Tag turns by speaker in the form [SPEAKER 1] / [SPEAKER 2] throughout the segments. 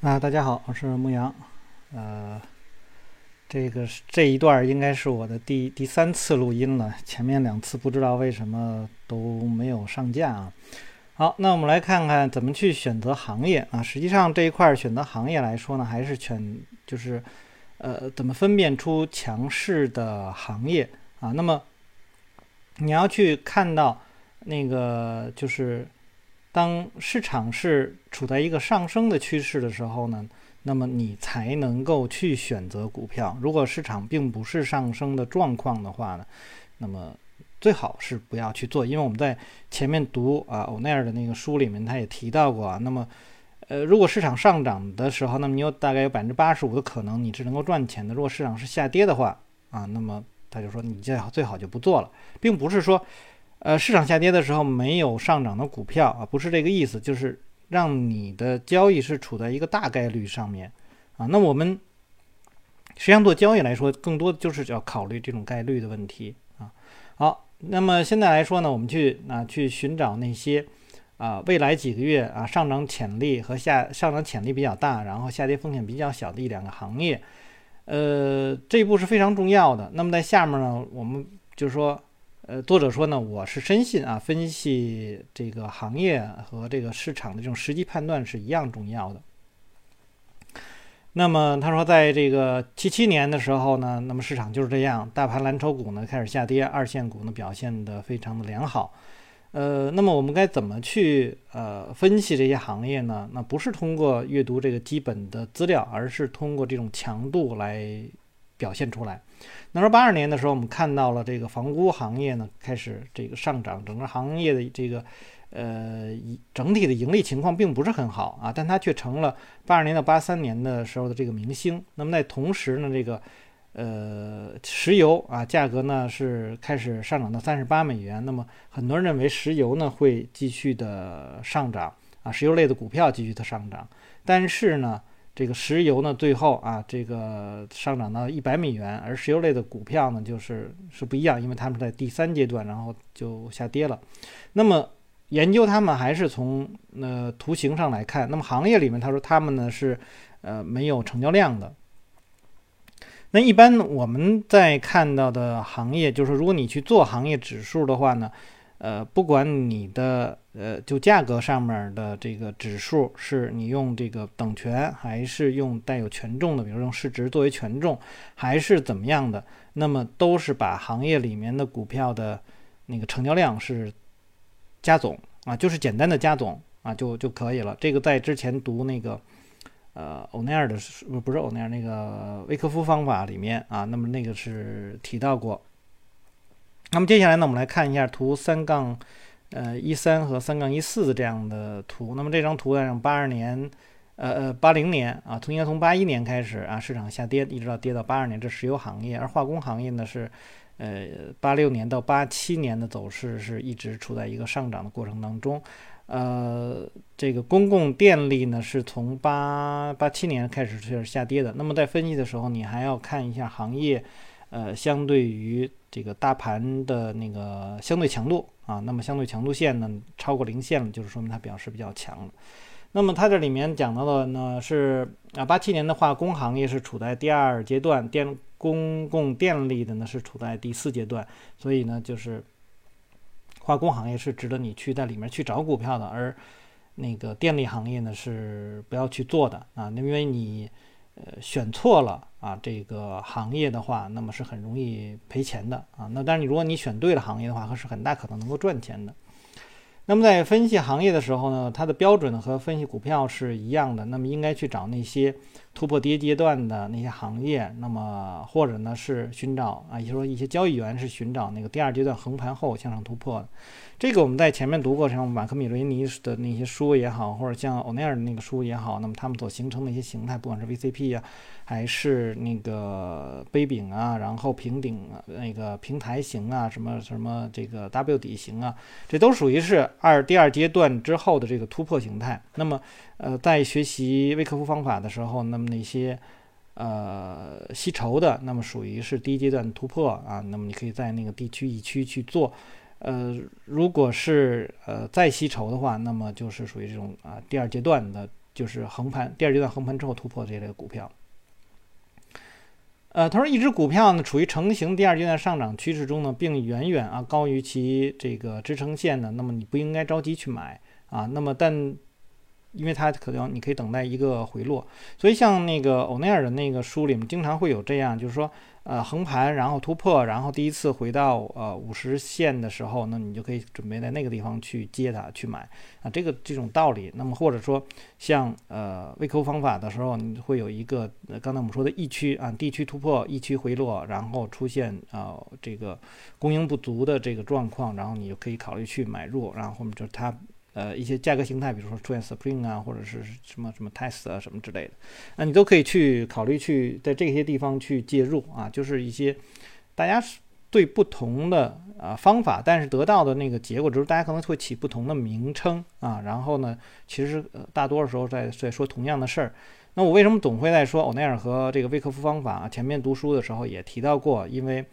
[SPEAKER 1] 啊，大家好，我是牧羊。呃，这个这一段应该是我的第第三次录音了，前面两次不知道为什么都没有上架啊。好，那我们来看看怎么去选择行业啊。实际上这一块选择行业来说呢，还是选就是呃，怎么分辨出强势的行业啊？那么你要去看到那个就是。当市场是处在一个上升的趋势的时候呢，那么你才能够去选择股票。如果市场并不是上升的状况的话呢，那么最好是不要去做。因为我们在前面读啊欧奈尔的那个书里面，他也提到过啊。那么，呃，如果市场上涨的时候，那么你有大概有百分之八十五的可能你是能够赚钱的。如果市场是下跌的话啊，那么他就说你最好最好就不做了，并不是说。呃，市场下跌的时候没有上涨的股票啊，不是这个意思，就是让你的交易是处在一个大概率上面啊。那我们实际上做交易来说，更多的就是要考虑这种概率的问题啊。好，那么现在来说呢，我们去啊去寻找那些啊未来几个月啊上涨潜力和下上涨潜力比较大，然后下跌风险比较小的一两个行业，呃，这一步是非常重要的。那么在下面呢，我们就是说。呃，作者说呢，我是深信啊，分析这个行业和这个市场的这种实际判断是一样重要的。那么他说，在这个七七年的时候呢，那么市场就是这样，大盘蓝筹股呢开始下跌，二线股呢表现的非常的良好。呃，那么我们该怎么去呃分析这些行业呢？那不是通过阅读这个基本的资料，而是通过这种强度来表现出来。那说八二年的时候，我们看到了这个房屋行业呢开始这个上涨，整个行业的这个呃整体的盈利情况并不是很好啊，但它却成了八二年到八三年的时候的这个明星。那么在同时呢，这个呃石油啊价格呢是开始上涨到三十八美元，那么很多人认为石油呢会继续的上涨啊，石油类的股票继续的上涨，但是呢。这个石油呢，最后啊，这个上涨到一百美元，而石油类的股票呢，就是是不一样，因为他们在第三阶段，然后就下跌了。那么研究他们还是从呃图形上来看，那么行业里面他说他们呢是呃没有成交量的。那一般我们在看到的行业，就是如果你去做行业指数的话呢。呃，不管你的呃，就价格上面的这个指数是你用这个等权，还是用带有权重的，比如用市值作为权重，还是怎么样的，那么都是把行业里面的股票的那个成交量是加总啊，就是简单的加总啊，就就可以了。这个在之前读那个呃欧奈尔的不不是欧奈尔那个威克夫方法里面啊，那么那个是提到过。那么接下来呢，我们来看一下图三杠，呃一三和三杠一四这样的图。那么这张图呢，八二年，呃呃八零年啊，从应该从八一年开始啊，市场下跌，一直到跌到八二年，这石油行业，而化工行业呢是，呃八六年到八七年的走势是一直处在一个上涨的过程当中。呃，这个公共电力呢是从八八七年开始是下跌的。那么在分析的时候，你还要看一下行业。呃，相对于这个大盘的那个相对强度啊，那么相对强度线呢超过零线了，就是说明它表示比较强了。那么它这里面讲到的呢是啊，八七年的化工行业是处在第二阶段，电公共电力的呢是处在第四阶段，所以呢就是化工行业是值得你去在里面去找股票的，而那个电力行业呢是不要去做的啊，因为你。呃，选错了啊，这个行业的话，那么是很容易赔钱的啊。那但是你如果你选对了行业的话，是很大可能能够赚钱的。那么在分析行业的时候呢，它的标准和分析股票是一样的。那么应该去找那些突破跌阶段的那些行业，那么或者呢是寻找啊，也就是说一些交易员是寻找那个第二阶段横盘后向上突破。这个我们在前面读过，像马克米雷尼的那些书也好，或者像欧奈尔的那个书也好，那么他们所形成的一些形态，不管是 VCP 啊，还是那个杯柄啊，然后平顶啊，那个平台型啊，什么什么这个 W 底型啊，这都属于是二第二阶段之后的这个突破形态。那么，呃，在学习微克夫方法的时候，那么那些呃吸筹的，那么属于是第一阶段突破啊，那么你可以在那个地区一区去做。呃，如果是呃再吸筹的话，那么就是属于这种啊第二阶段的就是横盘第二阶段横盘之后突破这类股票。呃，他说一只股票呢处于成型第二阶段上涨趋势中呢，并远远啊高于其这个支撑线呢，那么你不应该着急去买啊。那么但因为它可能你可以等待一个回落，所以像那个欧奈尔的那个书里面经常会有这样，就是说。呃，横盘，然后突破，然后第一次回到呃五十线的时候，那你就可以准备在那个地方去接它去买啊，这个这种道理。那么或者说像呃微扣方法的时候，你会有一个刚才我们说的疫区啊，地区突破，疫区回落，然后出现啊这个供应不足的这个状况，然后你就可以考虑去买入，然后后面就是它。呃，一些价格形态，比如说出现 Spring 啊，或者是什么什么 Test 啊，什么之类的，那你都可以去考虑去在这些地方去介入啊，就是一些大家对不同的啊方法，但是得到的那个结果之后大家可能会起不同的名称啊，然后呢，其实大多数时候在在说同样的事儿。那我为什么总会在说欧奈尔和这个威克夫方法？前面读书的时候也提到过，因为。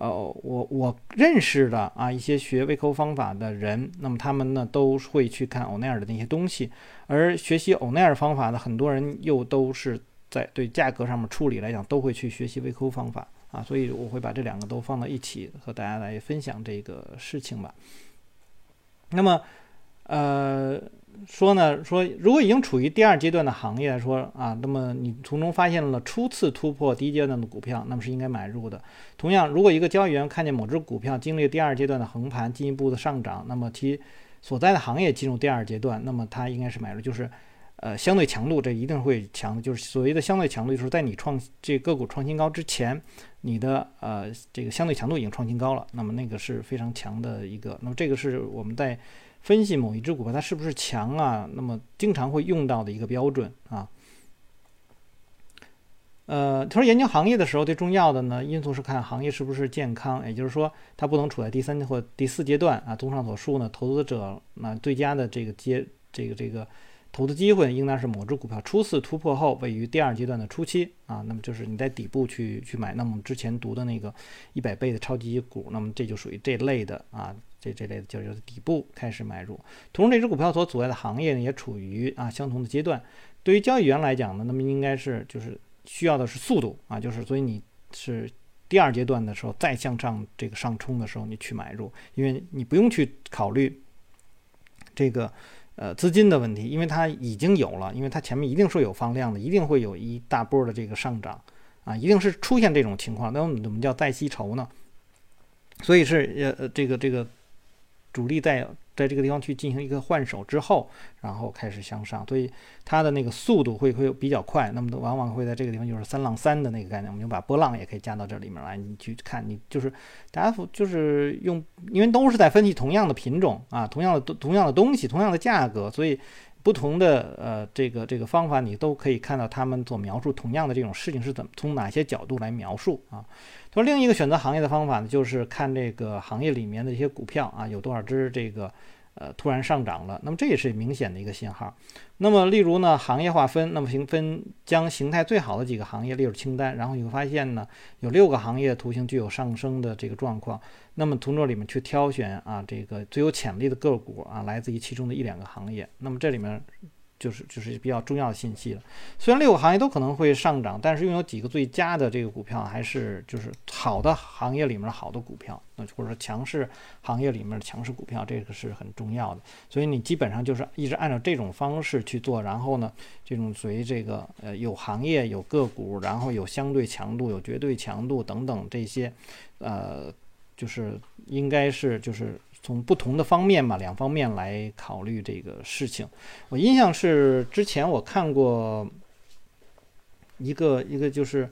[SPEAKER 1] 呃，我我认识的啊，一些学微扣方法的人，那么他们呢都会去看欧奈尔的那些东西，而学习欧奈尔方法的很多人又都是在对价格上面处理来讲，都会去学习微扣方法啊，所以我会把这两个都放到一起和大家来分享这个事情吧。那么，呃。说呢，说如果已经处于第二阶段的行业来说啊，那么你从中发现了初次突破第一阶段的股票，那么是应该买入的。同样，如果一个交易员看见某只股票经历第二阶段的横盘，进一步的上涨，那么其所在的行业进入第二阶段，那么他应该是买入，就是呃相对强度，这一定会强的，就是所谓的相对强度，就是在你创这个股创新高之前，你的呃这个相对强度已经创新高了，那么那个是非常强的一个。那么这个是我们在。分析某一只股票它是不是强啊？那么经常会用到的一个标准啊。呃，他说研究行业的时候，最重要的呢因素是看行业是不是健康，也就是说它不能处在第三或第四阶段啊。综上所述呢，投资者那最佳的这个阶这个这个投资机会应当是某只股票初次突破后位于第二阶段的初期啊。那么就是你在底部去去买，那么之前读的那个一百倍的超级股，那么这就属于这类的啊。这这类的就是底部开始买入，同时这只股票所处在的行业呢也处于啊相同的阶段。对于交易员来讲呢，那么应该是就是需要的是速度啊，就是所以你是第二阶段的时候再向上这个上冲的时候你去买入，因为你不用去考虑这个呃资金的问题，因为它已经有了，因为它前面一定是有放量的，一定会有一大波的这个上涨啊，一定是出现这种情况，那我们怎么叫再吸筹呢？所以是呃这个这个。主力在在这个地方去进行一个换手之后，然后开始向上，所以它的那个速度会会比较快。那么往往会在这个地方就是三浪三的那个概念，我们就把波浪也可以加到这里面来。你去看，你就是大家就是用，因为都是在分析同样的品种啊，同样的同样的东西，同样的价格，所以不同的呃这个这个方法，你都可以看到他们所描述同样的这种事情是怎么从哪些角度来描述啊。说另一个选择行业的方法呢，就是看这个行业里面的一些股票啊，有多少只这个呃突然上涨了，那么这也是明显的一个信号。那么例如呢，行业划分，那么评分将形态最好的几个行业列入清单，然后你会发现呢，有六个行业图形具有上升的这个状况。那么从这里面去挑选啊，这个最有潜力的个股啊，来自于其中的一两个行业。那么这里面。就是就是比较重要的信息了。虽然六个行业都可能会上涨，但是拥有几个最佳的这个股票，还是就是好的行业里面好的股票，那或者说强势行业里面的强势股票，这个是很重要的。所以你基本上就是一直按照这种方式去做，然后呢，这种属于这个呃有行业有个股，然后有相对强度、有绝对强度等等这些，呃，就是应该是就是。从不同的方面嘛，两方面来考虑这个事情。我印象是之前我看过一个一个就是，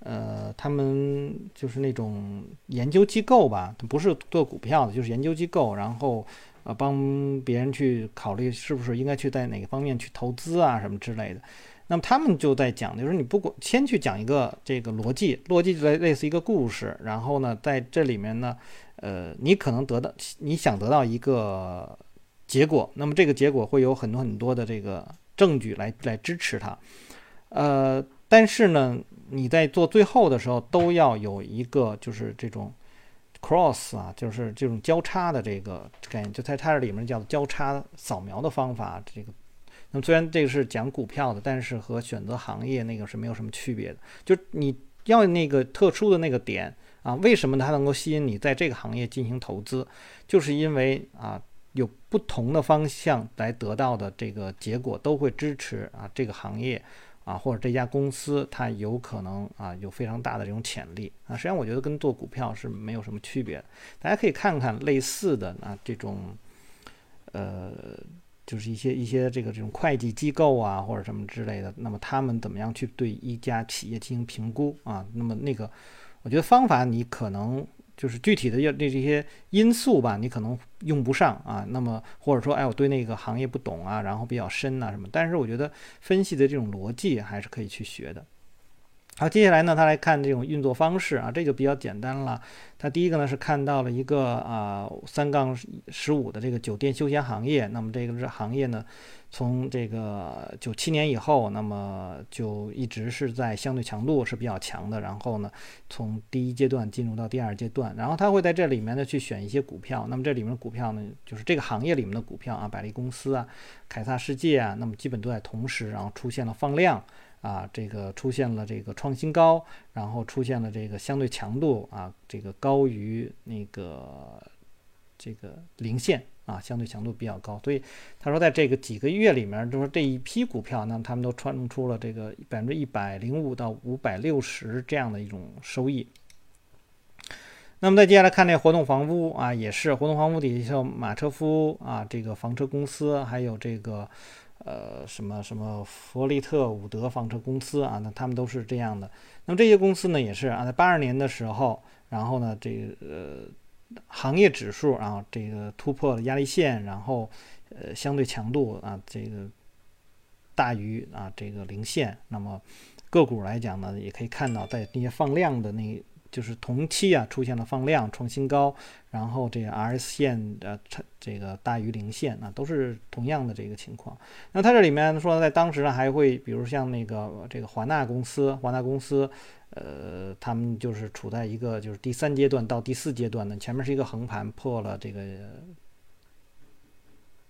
[SPEAKER 1] 呃，他们就是那种研究机构吧，不是做股票的，就是研究机构，然后呃帮别人去考虑是不是应该去在哪个方面去投资啊什么之类的。那么他们就在讲，就是你不管先去讲一个这个逻辑，逻辑就类类似一个故事，然后呢在这里面呢。呃，你可能得到你想得到一个结果，那么这个结果会有很多很多的这个证据来来支持它。呃，但是呢，你在做最后的时候都要有一个就是这种 cross 啊，就是这种交叉的这个概念，就在它这里面叫交叉扫描的方法，这个那么虽然这个是讲股票的，但是和选择行业那个是没有什么区别的。就你要那个特殊的那个点啊，为什么它能够吸引你在这个行业进行投资？就是因为啊，有不同的方向来得到的这个结果都会支持啊这个行业。啊，或者这家公司它有可能啊有非常大的这种潜力啊，实际上我觉得跟做股票是没有什么区别。大家可以看看类似的啊这种，呃，就是一些一些这个这种会计机构啊或者什么之类的，那么他们怎么样去对一家企业进行评估啊？那么那个，我觉得方法你可能。就是具体的要这这些因素吧，你可能用不上啊。那么或者说，哎，我对那个行业不懂啊，然后比较深啊什么。但是我觉得分析的这种逻辑还是可以去学的。好，接下来呢，他来看这种运作方式啊，这就比较简单了。他第一个呢是看到了一个啊三杠十五的这个酒店休闲行业，那么这个是行业呢。从这个九七年以后，那么就一直是在相对强度是比较强的。然后呢，从第一阶段进入到第二阶段，然后他会在这里面呢去选一些股票。那么这里面的股票呢，就是这个行业里面的股票啊，百利公司啊、凯撒世界啊，那么基本都在同时，然后出现了放量啊，这个出现了这个创新高，然后出现了这个相对强度啊，这个高于那个这个零线。啊，相对强度比较高，所以他说，在这个几个月里面，就是这一批股票，那他们都创出了这个百分之一百零五到五百六十这样的一种收益。那么再接下来看这活动房屋啊，也是活动房屋底下像马车夫啊，这个房车公司，还有这个呃什么什么弗利特伍德房车公司啊，那他们都是这样的。那么这些公司呢，也是啊，在八二年的时候，然后呢，这个呃。行业指数啊，这个突破了压力线，然后呃相对强度啊这个大于啊这个零线。那么个股来讲呢，也可以看到在那些放量的那，就是同期啊出现了放量创新高，然后这个 RS 线的这个大于零线啊，都是同样的这个情况。那它这里面说在当时呢还会，比如像那个这个华纳公司，华纳公司。呃，他们就是处在一个就是第三阶段到第四阶段呢，前面是一个横盘破了这个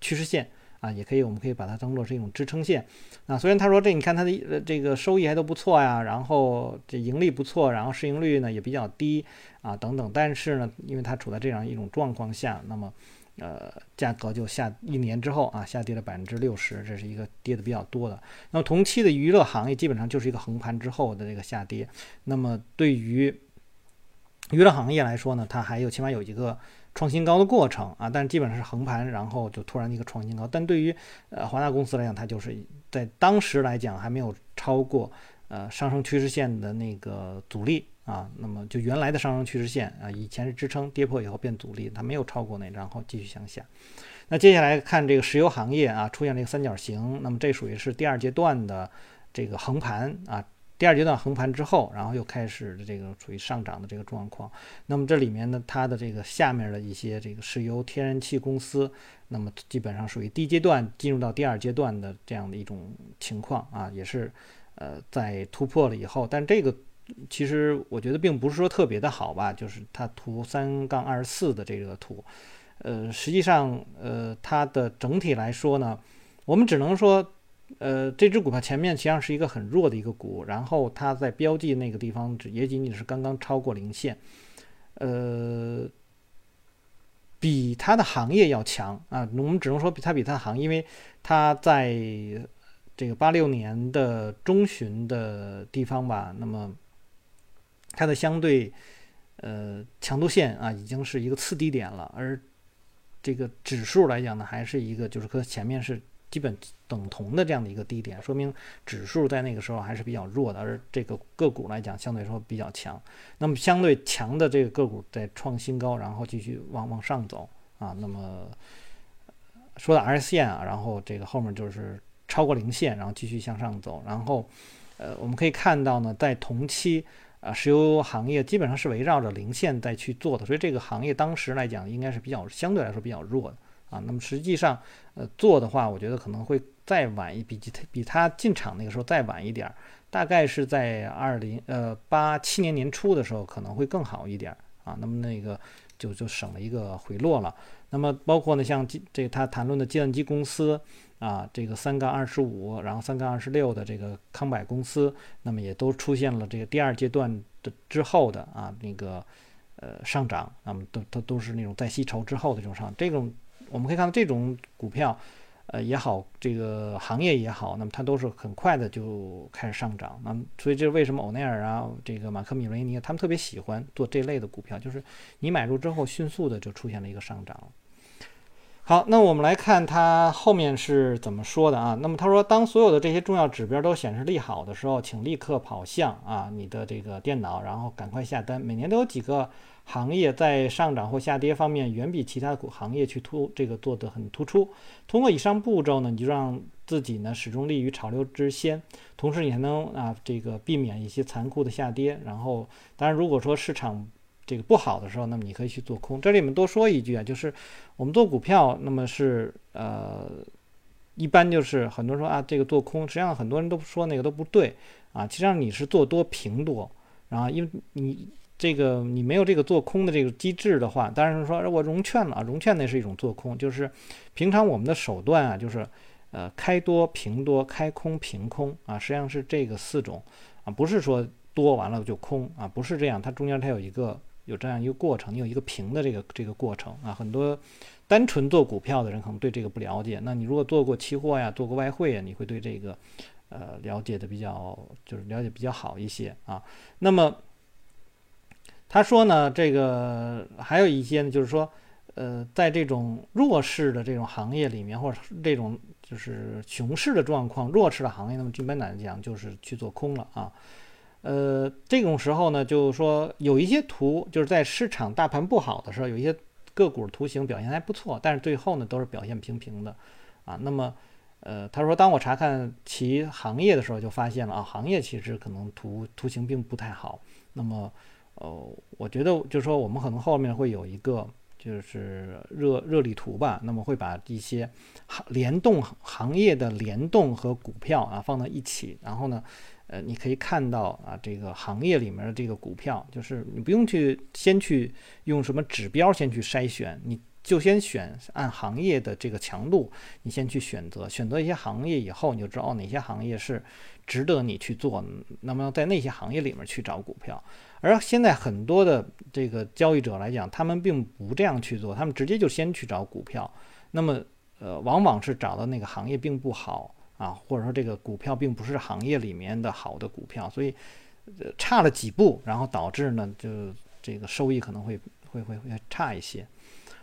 [SPEAKER 1] 趋势线啊，也可以，我们可以把它当做是一种支撑线。啊，虽然他说这你看它的这个收益还都不错呀，然后这盈利不错，然后市盈率呢也比较低啊等等，但是呢，因为它处在这样一种状况下，那么。呃，价格就下一年之后啊，下跌了百分之六十，这是一个跌的比较多的。那么同期的娱乐行业基本上就是一个横盘之后的这个下跌。那么对于娱乐行业来说呢，它还有起码有一个创新高的过程啊，但是基本上是横盘，然后就突然一个创新高。但对于呃华纳公司来讲，它就是在当时来讲还没有超过呃上升趋势线的那个阻力。啊，那么就原来的上升趋势线啊，以前是支撑，跌破以后变阻力，它没有超过那，然后继续向下。那接下来看这个石油行业啊，出现这个三角形，那么这属于是第二阶段的这个横盘啊，第二阶段横盘之后，然后又开始的这个处于上涨的这个状况。那么这里面呢，它的这个下面的一些这个石油天然气公司，那么基本上属于第一阶段进入到第二阶段的这样的一种情况啊，也是呃在突破了以后，但这个。其实我觉得并不是说特别的好吧，就是它图三杠二十四的这个图，呃，实际上呃它的整体来说呢，我们只能说，呃这只股票前面实际上是一个很弱的一个股，然后它在标记那个地方也仅仅是刚刚超过零线，呃，比它的行业要强啊，我们只能说比它比它的行，因为它在这个八六年的中旬的地方吧，那么。它的相对，呃，强度线啊，已经是一个次低点了，而这个指数来讲呢，还是一个就是和前面是基本等同的这样的一个低点，说明指数在那个时候还是比较弱的，而这个个股来讲相对说比较强。那么相对强的这个个股在创新高，然后继续往往上走啊。那么说到 R 线啊，然后这个后面就是超过零线，然后继续向上走。然后呃，我们可以看到呢，在同期。啊，石油行业基本上是围绕着零线在去做的，所以这个行业当时来讲应该是比较相对来说比较弱的啊。那么实际上，呃，做的话，我觉得可能会再晚一比比他进场那个时候再晚一点儿，大概是在二零呃八七年年初的时候可能会更好一点啊。那么那个就就省了一个回落了。那么包括呢，像这他谈论的计算机公司，啊，这个三杠二十五，然后三杠二十六的这个康柏公司，那么也都出现了这个第二阶段的之后的啊那个呃上涨，那么都都都是那种在吸筹之后的这种上，这种我们可以看到这种股票。呃也好，这个行业也好，那么它都是很快的就开始上涨。那么，所以这是为什么欧奈尔啊，这个马克米罗尼他们特别喜欢做这类的股票，就是你买入之后，迅速的就出现了一个上涨。好，那我们来看它后面是怎么说的啊？那么他说，当所有的这些重要指标都显示利好的时候，请立刻跑向啊你的这个电脑，然后赶快下单。每年都有几个。行业在上涨或下跌方面远比其他股行业去突这个做得很突出。通过以上步骤呢，你就让自己呢始终立于潮流之先，同时你还能啊这个避免一些残酷的下跌。然后，当然如果说市场这个不好的时候，那么你可以去做空。这里面多说一句啊，就是我们做股票，那么是呃一般就是很多人说啊这个做空，实际上很多人都说那个都不对啊，实际上你是做多平多，然后因为你。这个你没有这个做空的这个机制的话，当然是说我融券了啊，融券那是一种做空，就是平常我们的手段啊，就是呃开多平多，开空平空啊，实际上是这个四种啊，不是说多完了就空啊，不是这样，它中间它有一个有这样一个过程，你有一个平的这个这个过程啊，很多单纯做股票的人可能对这个不了解，那你如果做过期货呀，做过外汇呀，你会对这个呃了解的比较就是了解比较好一些啊，那么。他说呢，这个还有一些呢，就是说，呃，在这种弱势的这种行业里面，或者这种就是熊市的状况，弱势的行业，那么基本来讲就是去做空了啊。呃，这种时候呢，就是说有一些图，就是在市场大盘不好的时候，有一些个股图形表现还不错，但是最后呢都是表现平平的啊。那么，呃，他说，当我查看其行业的时候，就发现了啊，行业其实可能图图形并不太好。那么。哦，我觉得就是说，我们可能后面会有一个就是热热力图吧，那么会把一些行联动行业的联动和股票啊放到一起，然后呢，呃，你可以看到啊，这个行业里面的这个股票，就是你不用去先去用什么指标先去筛选，你就先选按行业的这个强度，你先去选择，选择一些行业以后，你就知道哪些行业是值得你去做，那么在那些行业里面去找股票。而现在很多的这个交易者来讲，他们并不这样去做，他们直接就先去找股票。那么，呃，往往是找到那个行业并不好啊，或者说这个股票并不是行业里面的好的股票，所以差了几步，然后导致呢，就这个收益可能会会会会差一些。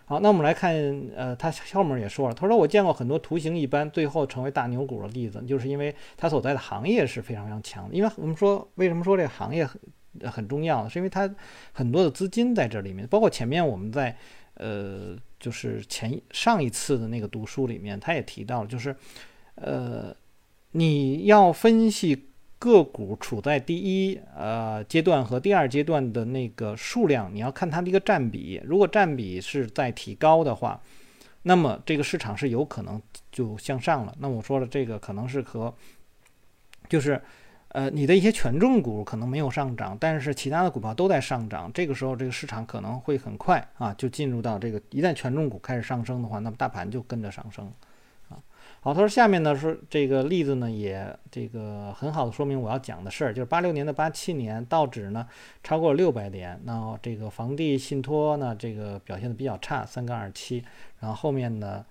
[SPEAKER 1] 好，那我们来看，呃，他后面也说了，他说我见过很多图形一般，最后成为大牛股的例子，就是因为他所在的行业是非常非常强的。因为我们说，为什么说这个行业？很重要呢是，因为它很多的资金在这里面，包括前面我们在呃，就是前上一次的那个读书里面，他也提到了，就是呃，你要分析个股处在第一呃阶段和第二阶段的那个数量，你要看它的一个占比，如果占比是在提高的话，那么这个市场是有可能就向上了。那我说了，这个可能是和就是。呃，你的一些权重股可能没有上涨，但是其他的股票都在上涨。这个时候，这个市场可能会很快啊，就进入到这个一旦权重股开始上升的话，那么大盘就跟着上升。好，他说下面呢是这个例子呢，也这个很好的说明我要讲的事儿，就是八六年的八七年道指呢超过六百点，那这个房地信托呢这个表现的比较差，三杠二七，然后后面呢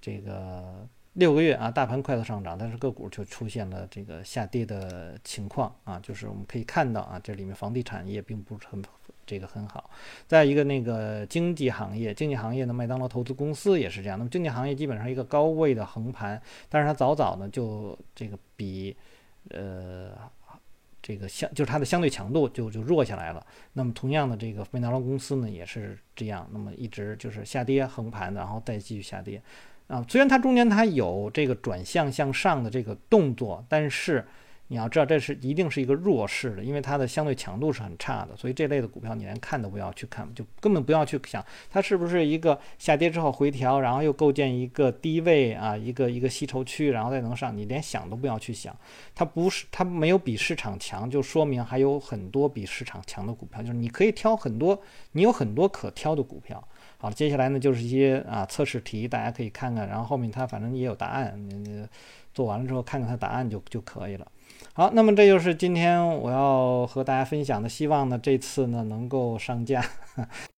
[SPEAKER 1] 这个。六个月啊，大盘快速上涨，但是个股就出现了这个下跌的情况啊，就是我们可以看到啊，这里面房地产业并不是很这个很好。再一个那个经济行业，经济行业的麦当劳投资公司也是这样。那么经济行业基本上一个高位的横盘，但是它早早呢就这个比呃这个相就是它的相对强度就就弱下来了。那么同样的这个麦当劳公司呢也是这样，那么一直就是下跌横盘，然后再继续下跌。啊，虽然它中间它有这个转向向上的这个动作，但是你要知道这是一定是一个弱势的，因为它的相对强度是很差的，所以这类的股票你连看都不要去看，就根本不要去想它是不是一个下跌之后回调，然后又构建一个低位啊，一个一个吸筹区，然后再能上，你连想都不要去想，它不是它没有比市场强，就说明还有很多比市场强的股票，就是你可以挑很多，你有很多可挑的股票。好，接下来呢就是一些啊测试题，大家可以看看，然后后面它反正也有答案，你做完了之后看看它答案就就可以了。好，那么这就是今天我要和大家分享的，希望呢这次呢能够上架。